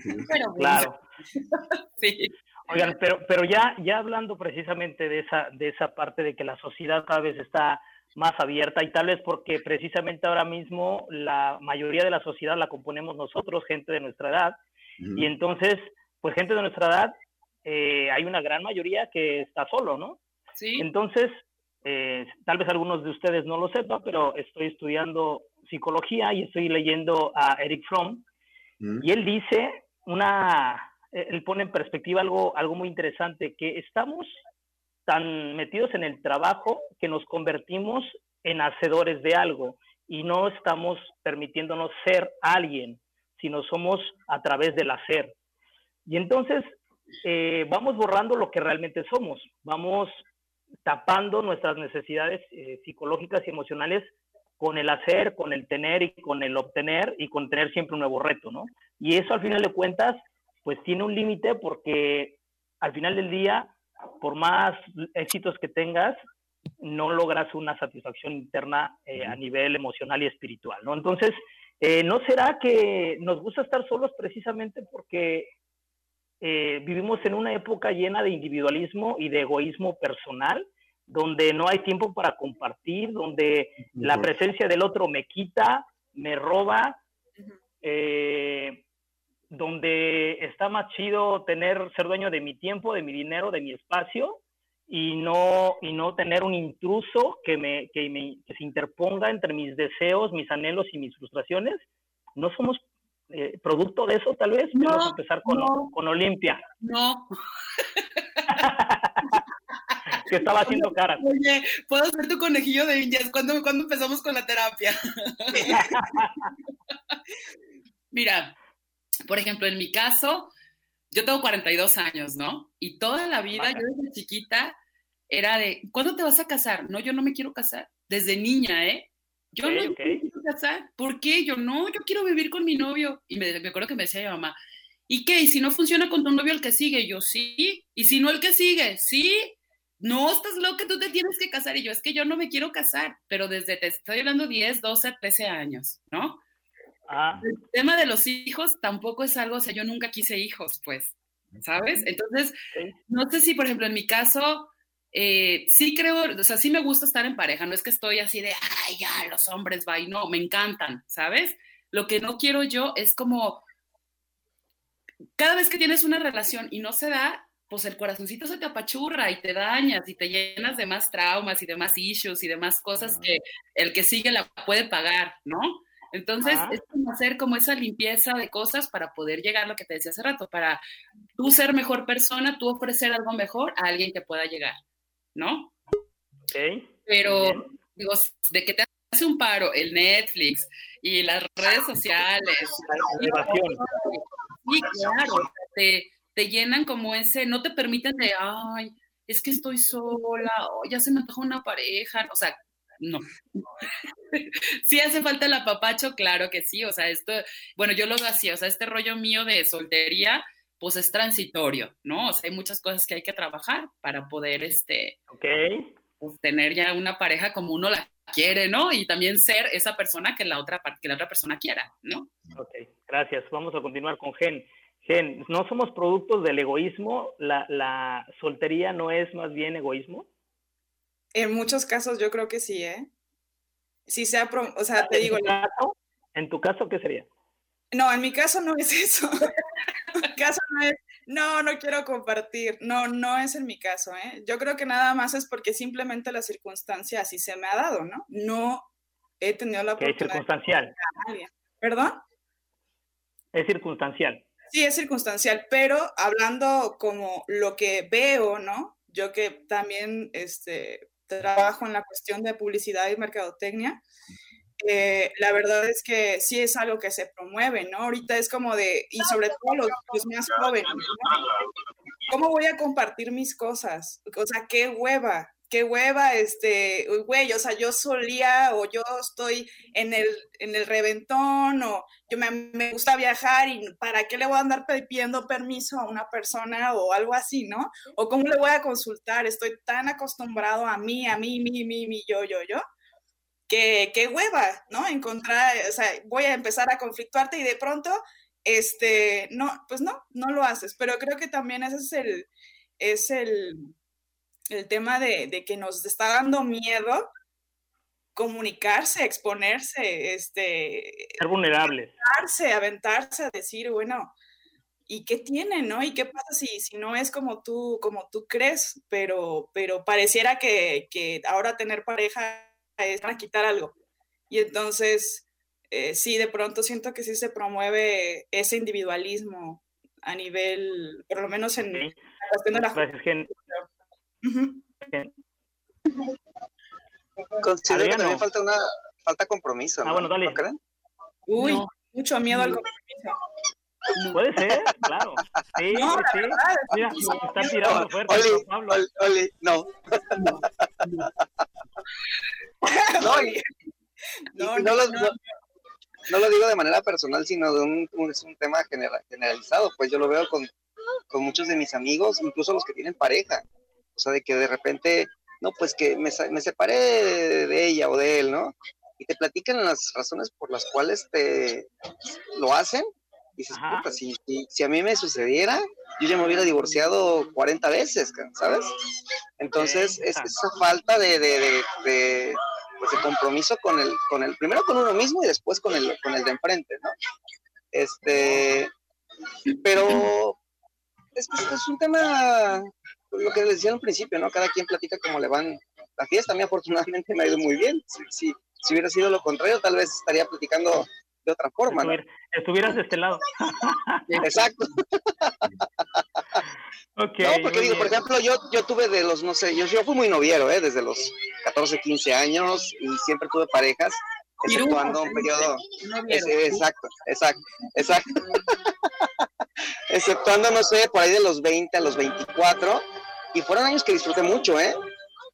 Pero, claro. sí. Oigan, pero, pero ya, ya hablando precisamente de esa, de esa parte de que la sociedad cada vez está más abierta y tal vez porque precisamente ahora mismo la mayoría de la sociedad la componemos nosotros, gente de nuestra edad, y entonces, pues gente de nuestra edad, eh, hay una gran mayoría que está solo, ¿no? Sí. Entonces, eh, tal vez algunos de ustedes no lo sepan, pero estoy estudiando psicología y estoy leyendo a Eric Fromm, mm. y él dice una, él pone en perspectiva algo, algo muy interesante, que estamos tan metidos en el trabajo que nos convertimos en hacedores de algo y no estamos permitiéndonos ser alguien sino somos a través del hacer. Y entonces eh, vamos borrando lo que realmente somos, vamos tapando nuestras necesidades eh, psicológicas y emocionales con el hacer, con el tener y con el obtener y con tener siempre un nuevo reto, ¿no? Y eso al final de cuentas, pues tiene un límite porque al final del día, por más éxitos que tengas, no logras una satisfacción interna eh, a nivel emocional y espiritual, ¿no? Entonces, eh, ¿No será que nos gusta estar solos precisamente porque eh, vivimos en una época llena de individualismo y de egoísmo personal, donde no hay tiempo para compartir, donde la presencia del otro me quita, me roba, eh, donde está más chido tener, ser dueño de mi tiempo, de mi dinero, de mi espacio, y no, y no tener un intruso que, me, que, me, que se interponga entre mis deseos, mis anhelos y mis frustraciones. ¿No somos eh, producto de eso, tal vez? No, Vamos a empezar con, no, con Olimpia. No. que estaba haciendo caras. Oye, ¿puedo ser tu conejillo de indias? ¿Cuándo, ¿cuándo empezamos con la terapia? Mira, por ejemplo, en mi caso, yo tengo 42 años, ¿no? Y toda la vida, yo desde chiquita, era de, ¿cuándo te vas a casar? No, yo no me quiero casar. Desde niña, ¿eh? Yo no quiero casar. ¿Por qué? Yo no, yo quiero vivir con mi novio. Y me, me acuerdo que me decía mi mamá, ¿y qué? ¿Y si no funciona con tu novio el que sigue? yo, sí. ¿Y si no el que sigue? Sí. No, estás loca, tú te tienes que casar. Y yo, es que yo no me quiero casar. Pero desde, te estoy hablando 10, 12, 13 años, ¿no? Ah. El tema de los hijos tampoco es algo, o sea, yo nunca quise hijos, pues, ¿sabes? Entonces, no sé si, por ejemplo, en mi caso, eh, sí creo, o sea, sí me gusta estar en pareja, no es que estoy así de, ay, ya, los hombres, va, no, me encantan, ¿sabes? Lo que no quiero yo es como, cada vez que tienes una relación y no se da, pues el corazoncito se te apachurra y te dañas y te llenas de más traumas y de más issues y de más cosas que el que sigue la puede pagar, ¿no? Entonces, es como hacer como esa limpieza de cosas para poder llegar a lo que te decía hace rato, para tú ser mejor persona, tú ofrecer algo mejor a alguien que pueda llegar, ¿no? Ok. Pero, digo, de que te hace un paro el Netflix y las redes sociales. La sí, claro, te, te llenan como ese, no te permiten de, ay, es que estoy sola, o ya se me antoja una pareja, o sea, no. sí hace falta el apapacho, claro que sí, o sea, esto, bueno, yo lo así, o sea, este rollo mío de soltería, pues es transitorio, ¿no? O sea, hay muchas cosas que hay que trabajar para poder, este, okay. pues, tener ya una pareja como uno la quiere, ¿no? Y también ser esa persona que la otra, que la otra persona quiera, ¿no? Ok, gracias. Vamos a continuar con Gen. Gen, ¿no somos productos del egoísmo? ¿La, la soltería no es más bien egoísmo? En muchos casos yo creo que sí, ¿eh? Sí sea, o sea, te digo... ¿En tu caso qué sería? No, en mi caso no es eso. en mi caso no es, no, no quiero compartir. No, no es en mi caso, ¿eh? Yo creo que nada más es porque simplemente la circunstancia así se me ha dado, ¿no? No he tenido la oportunidad. Es circunstancial. ¿Perdón? Es circunstancial. Sí, es circunstancial, pero hablando como lo que veo, ¿no? Yo que también este, trabajo en la cuestión de publicidad y mercadotecnia, eh, la verdad es que sí es algo que se promueve, ¿no? Ahorita es como de, y sobre todo los, más jóvenes, ¿no? ¿Cómo voy a compartir mis cosas? O sea, qué hueva, qué hueva, este, güey, o sea, yo solía o yo estoy en el, en el reventón o yo me, me, gusta viajar y para qué le voy a andar pidiendo permiso a una persona o algo así, ¿no? O cómo le voy a consultar, estoy tan acostumbrado a mí, a mí, mí, mí, mí, yo, yo, yo, que qué hueva, ¿no? Encontrar, o sea, voy a empezar a conflictuarte y de pronto, este, no, pues no, no lo haces, pero creo que también ese es el, es el el tema de, que nos está dando miedo comunicarse, exponerse, este... Ser vulnerables. Aventarse, aventarse a decir, bueno, ¿y qué tiene, no? ¿Y qué pasa si, si no es como tú, como tú crees? Pero, pero pareciera que, ahora tener pareja es para quitar algo. Y entonces, eh, sí, de pronto siento que sí se promueve ese individualismo a nivel, por lo menos en la cuestión de la Considero que también falta una falta compromiso. Ah, bueno, dale. Uy, mucho miedo al compromiso. Puede ser, claro. Sí, no, sí. Mira, está tirando fuerte. Oli, Pablo. Oli, no. no, y, no, no, lo, no, no, lo digo de manera personal, sino de un, un, es un tema generalizado. Pues yo lo veo con, con muchos de mis amigos, incluso los que tienen pareja. O sea, de que de repente, no, pues que me, me separé de, ella o de él, ¿no? Y te platican las razones por las cuales te lo hacen. Dices, puta, si, si, a mí me sucediera, yo ya me hubiera divorciado 40 veces, ¿sabes? Entonces, es esa falta de, de, de, pues de, compromiso con el, con el, primero con uno mismo y después con el, con el de enfrente, ¿no? Este, pero es, es un tema lo que les decía al principio, ¿no? Cada quien platica cómo le van la fiesta. A mí afortunadamente me ha ido muy bien. Si, si, hubiera sido lo contrario, tal vez estaría platicando de otra forma. ¿no? Estuvieras de este lado. Exacto. okay, no, porque digo, por ejemplo, yo, yo tuve de los, no sé, yo, yo fui muy noviero, ¿eh? Desde los 14, 15 años y siempre tuve parejas, exceptuando un periodo... exacto, exacto, exacto. exceptuando, no sé, por ahí de los 20 a los 24, y fueron años que disfruté mucho, ¿eh?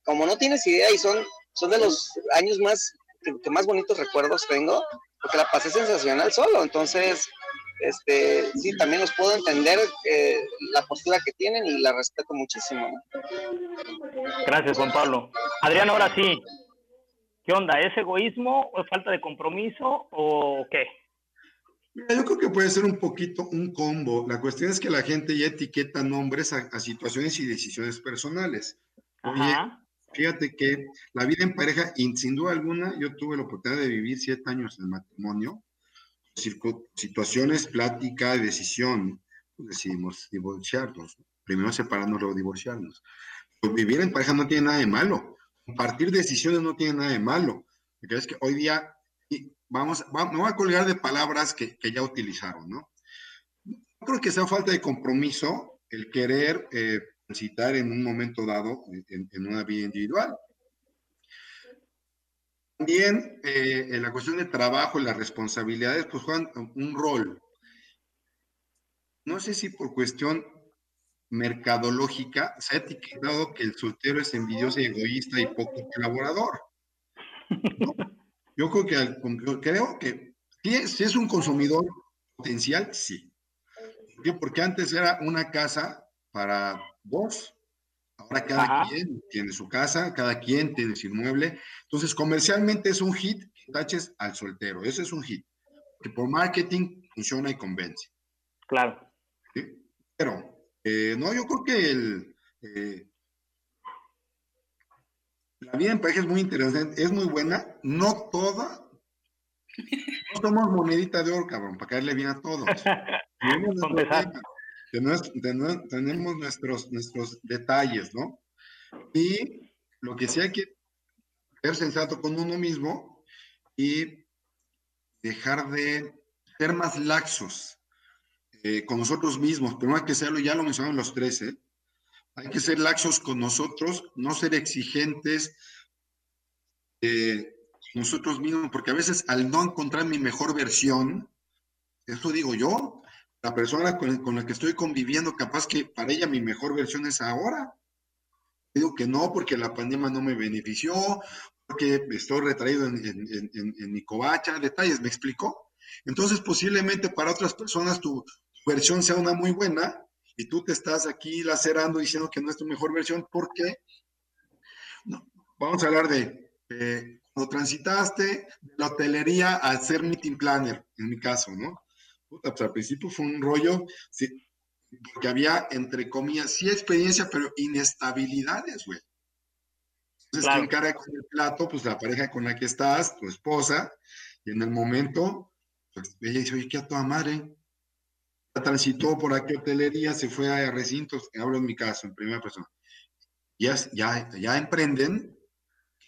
Como no tienes idea, y son, son de los años más, que, más bonitos recuerdos tengo, porque la pasé sensacional solo, entonces, este, sí, también los puedo entender, eh, la postura que tienen y la respeto muchísimo. Gracias, Juan Pablo. Adrián, ahora sí, ¿qué onda? ¿Es egoísmo o es falta de compromiso o qué? yo creo que puede ser un poquito un combo. La cuestión es que la gente ya etiqueta nombres a, situaciones y decisiones personales. Oye, fíjate que la vida en pareja, sin duda alguna, yo tuve la oportunidad de vivir siete años en matrimonio, situaciones, plática, decisión, pues decidimos divorciarnos. Primero separarnos, luego divorciarnos. Pues vivir en pareja no tiene nada de malo. Compartir decisiones no tiene nada de malo. Porque es que hoy día vamos, me voy a colgar de palabras que, ya utilizaron, ¿no? No creo que sea falta de compromiso el querer eh, citar en un momento dado en, una vida individual. También eh, en la cuestión de trabajo las responsabilidades, pues juegan un rol. No sé si por cuestión mercadológica se ha etiquetado que el soltero es envidioso, egoísta y poco colaborador. Yo creo que, creo que si es un consumidor potencial, sí. Porque antes era una casa para dos. Ahora cada quien tiene su casa, cada quien tiene su inmueble. Entonces, comercialmente es un hit que taches al soltero. Ese es un hit. Que por marketing funciona y convence. Claro. Pero, eh, no, yo creo que el, eh, la vida en pareja es muy interesante, es muy buena, no toda. No somos monedita de oro, cabrón, para caerle bien a todos. tenemos, nuestros, nuestros detalles, ¿no? Y lo que sí hay que ser sensato con uno mismo y dejar de ser más laxos eh, con nosotros mismos. Pero no hay que serlo, ya lo mencionaron los tres, ¿eh? Hay que ser laxos con nosotros, no ser exigentes eh, nosotros mismos, porque a veces al no encontrar mi mejor versión, eso digo yo, la persona con, la que estoy conviviendo, capaz que para ella mi mejor versión es ahora. Digo que no, porque la pandemia no me benefició, porque estoy retraído en, mi covacha, detalles, ¿me explicó? Entonces, posiblemente para otras personas tu versión sea una muy buena, y tú te estás aquí lacerando diciendo que no es tu mejor versión, porque no, vamos a hablar de eh, cuando transitaste de la hotelería a ser meeting planner, en mi caso, ¿no? Puta, pues al principio fue un rollo, sí, porque había, entre comillas, sí experiencia, pero inestabilidades, güey. Entonces, claro. encarga con el plato? Pues la pareja con la que estás, tu esposa, y en el momento, pues ella dice, oye, ¿qué a toda madre? transitó por aquí hotelería, se fue a recintos, hablo en mi caso, en primera persona. Ya, ya, ya emprenden,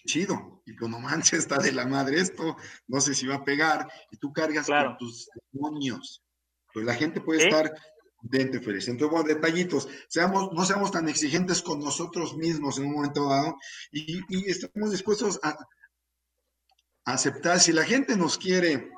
chido. Y pues no manches, está de la madre esto, no sé si va a pegar, y tú cargas con tus demonios. Pues la gente puede estar dentro, Feliz. Entonces, bueno, detallitos, seamos, no seamos tan exigentes con nosotros mismos en un momento dado, y, y estamos dispuestos a, a aceptar, si la gente nos quiere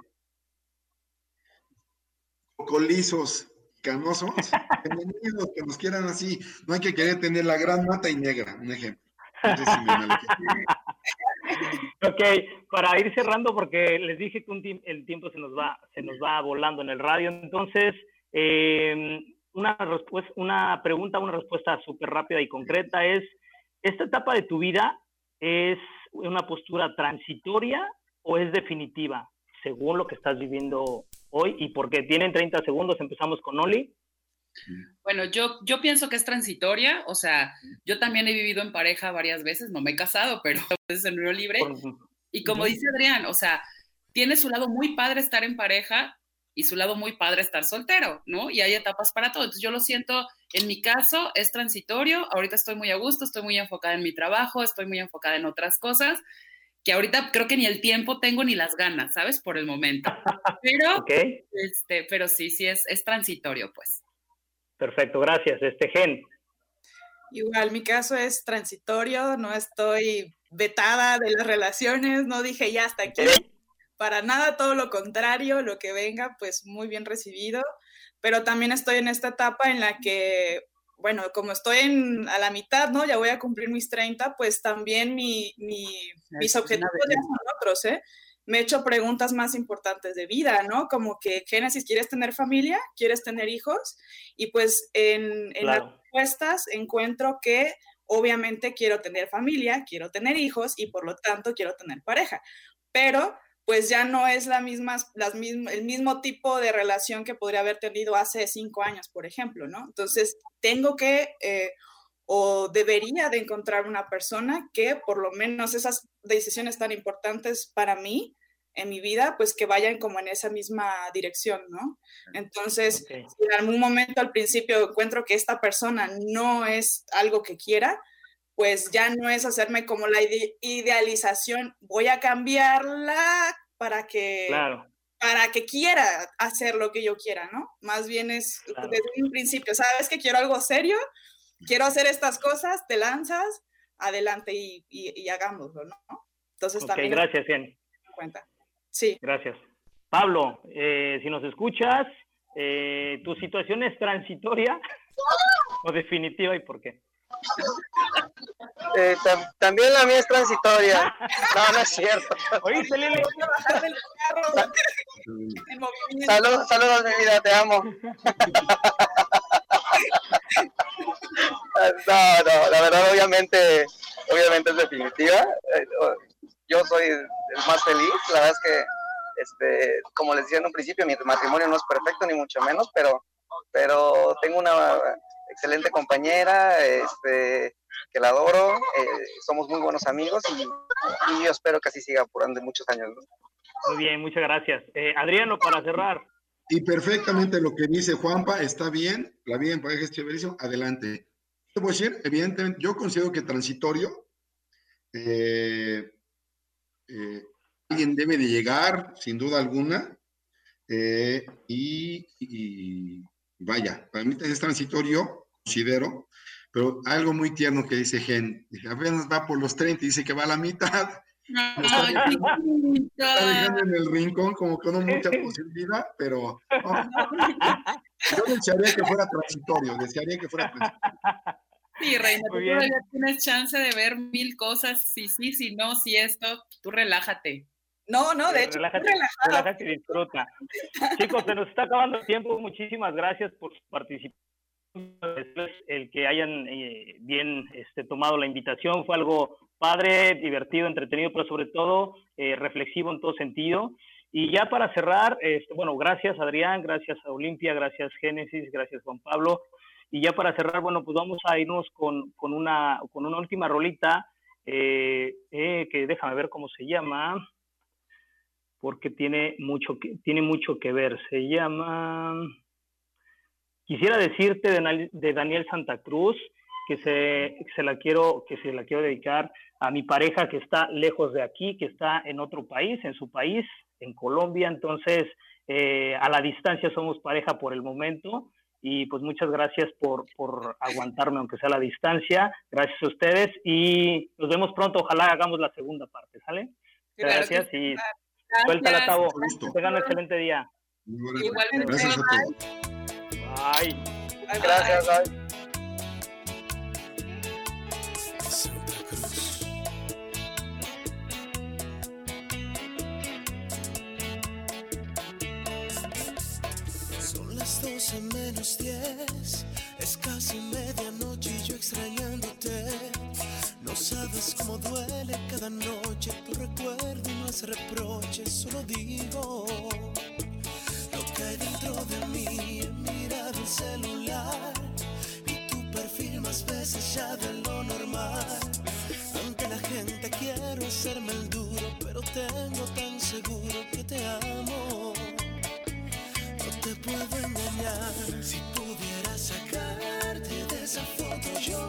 colizos, canosos, bienvenidos, que nos quieran así. No hay que querer tener la gran mata y negra, un ejemplo. ok, para ir cerrando, porque les dije que el tiempo se nos va, se nos va volando en el radio. Entonces, em, una, respuesta, una pregunta, una respuesta súper rápida y concreta es, ¿esta etapa de tu vida es una postura transitoria o es definitiva, según lo que estás viviendo hoy y porque tienen 30 segundos, empezamos con Oli. Bueno, yo, yo pienso que es transitoria, o sea, yo también he vivido en pareja varias veces, no me he casado, pero es en unión libre. Y como dice Adrián, o sea, tiene su lado muy padre estar en pareja y su lado muy padre estar soltero, ¿no? Y hay etapas para todo. Entonces yo lo siento, en mi caso es transitorio, ahorita estoy muy a gusto, estoy muy enfocada en mi trabajo, estoy muy enfocada en otras cosas que ahorita creo que ni el tiempo tengo ni las ganas, ¿sabes? Por el momento. Pero, este, pero sí, sí es, es transitorio, pues. Perfecto, gracias. Este Gen. Igual, mi caso es transitorio, no estoy vetada de las relaciones, no dije ya hasta aquí, para nada todo lo contrario, lo que venga, pues muy bien recibido, pero también estoy en esta etapa en la que, bueno, como estoy en, a la mitad, ¿no? Ya voy a cumplir mis 30, pues también mi, mis objetivos ya son otros, ¿eh? Me he hecho preguntas más importantes de vida, ¿no? Como que, Génesis, ¿quieres tener familia? ¿Quieres tener hijos? Y pues en, en las respuestas encuentro que obviamente quiero tener familia, quiero tener hijos y por lo tanto quiero tener pareja. Pero pues ya no es la misma, las el mismo tipo de relación que podría haber tenido hace cinco años, por ejemplo, ¿no? Entonces, tengo que eh, o debería de encontrar una persona que por lo menos esas decisiones tan importantes para mí en mi vida, pues que vayan como en esa misma dirección, ¿no? Entonces, si en algún momento al principio encuentro que esta persona no es algo que quiera, pues ya no es hacerme como la idealización, voy a cambiarla para que, para que quiera hacer lo que yo quiera, ¿no? Más bien es desde un principio, ¿sabes que quiero algo serio? Quiero hacer estas cosas, te lanzas, adelante y, y, hagámoslo, ¿no? Entonces también... Gracias, Jenny. Cuenta. Sí. Gracias. Pablo, eh, si nos escuchas, eh, ¿tu situación es transitoria o definitiva y por qué? Eh, también la mía es transitoria. No, no es cierto. Oíste, Lili. Saludos, saludos, mi vida, te amo. No, no, la verdad, obviamente, obviamente es definitiva. Yo soy el más feliz. La verdad es que, este, como les decía en un principio, mi matrimonio no es perfecto, ni mucho menos, pero, pero tengo una excelente compañera, este, que la adoro, eh, somos muy buenos amigos y, yo espero que así siga por muchos años. Muy bien, muchas gracias. Eh, Adriano, para cerrar. Y perfectamente lo que dice Juanpa, está bien, la vida en pareja es chéverísimo, adelante. Te voy a decir, evidentemente, yo considero que transitorio, eh, alguien debe de llegar, sin duda alguna, y, y, vaya, para mí es transitorio, considero, pero algo muy tierno que dice Gen, apenas va por los 30 y dice que va a la mitad. está, dejando en el rincón como que no mucha posibilidad, pero yo desearía que fuera transitorio, desearía que fuera transitorio. Sí, Reina, tú todavía tienes chance de ver mil cosas, si sí, si no, si esto, tú relájate. No, no, de hecho, relájate, relájate y disfruta. Chicos, se nos está acabando el tiempo. Muchísimas gracias por su participación el que hayan eh, bien este, tomado la invitación. Fue algo padre, divertido, entretenido, pero sobre todo eh, reflexivo en todo sentido. Y ya para cerrar, este, bueno, gracias Adrián, gracias a Olimpia, gracias Génesis, gracias Juan Pablo. Y ya para cerrar, bueno, pues vamos a irnos con, con una, con una última rolita eh, que déjame ver cómo se llama, porque tiene mucho que, tiene mucho que ver. Se llama... Quisiera decirte de, Daniel Santa Cruz que se, la quiero, que se la quiero dedicar a mi pareja que está lejos de aquí, que está en otro país, en su país, en Colombia. Entonces, eh, a la distancia somos pareja por el momento. Y pues muchas gracias por, por aguantarme, aunque sea a la distancia. Gracias a ustedes y nos vemos pronto. Ojalá hagamos la segunda parte, ¿sale? Gracias, y suelta la tabo. Tengan un excelente día. Igualmente. Gracias a todos. Ay. Gracias. 12 menos 10, es casi medianoche y yo extrañándote. No sabes cómo duele cada noche tu recuerdo y no es reproche, solo digo lo que hay dentro de mí el celular y tu perfil más veces ya de lo normal. Ante la gente quiero hacerme el duro, pero tengo tan seguro que te amo. Te puedo engañar. Si pudiera sacarte de esa foto, yo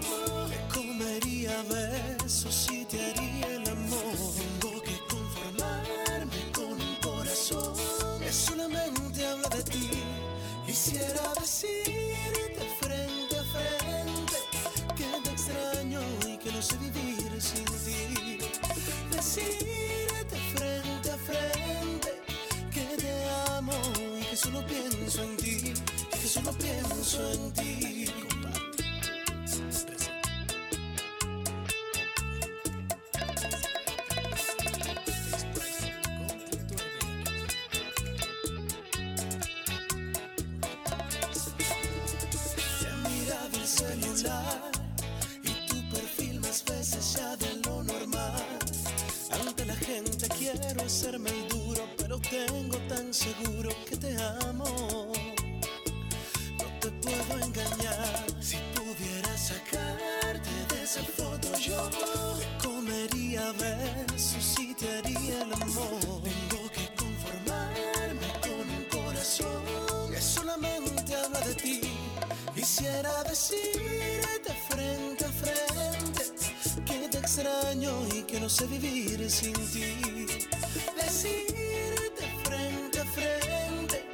me comería besos y te haría el amor. Tengo que conformarme con un corazón que solamente habla de ti Quisiera decirte solo pienso en ti, que solo pienso en ti. He comería besos y te haría el amor. Tengo que conformarme con un corazón que solamente habla de ti. Quisiera decirte frente a frente que te extraño y que no sé vivir sin ti. Decirte frente a frente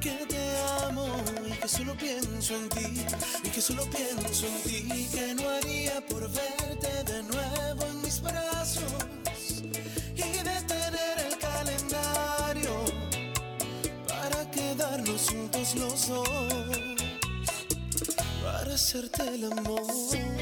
que te amo y que solo pienso en ti. Que solo pienso en ti. Que no haría por verte de nuevo en mis brazos. Y detener el calendario para quedarnos juntos los dos. Para hacerte el amor.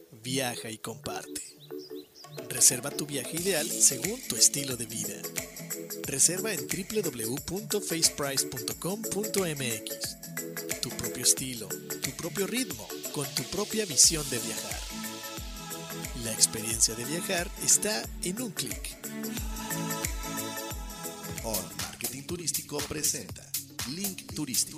Viaja y comparte. Reserva tu viaje ideal según tu estilo de vida. Reserva en www.faceprice.com.mx. Tu propio estilo, tu propio ritmo, con tu propia visión de viajar. La experiencia de viajar está en un clic. On Marketing Turístico presenta Link Turístico,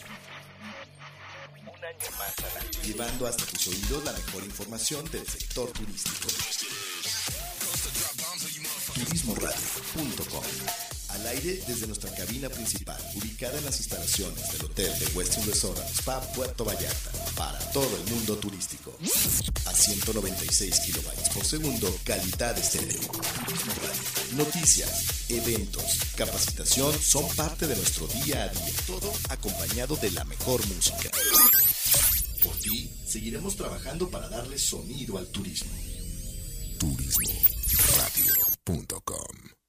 Más. Llevando hasta tus oídos la mejor información del sector turístico. Turismoradio.com Al aire desde nuestra cabina principal, ubicada en las instalaciones del Hotel de Westin Resort Spa Puerto Vallarta, para todo el mundo turístico. A 196 kilobytes por segundo, calidad estéreo. Turismo. Noticias, eventos, capacitación son parte de nuestro día a día, todo acompañado de la mejor música. Por ti, seguiremos trabajando para darle sonido al turismo. Turismoradio.com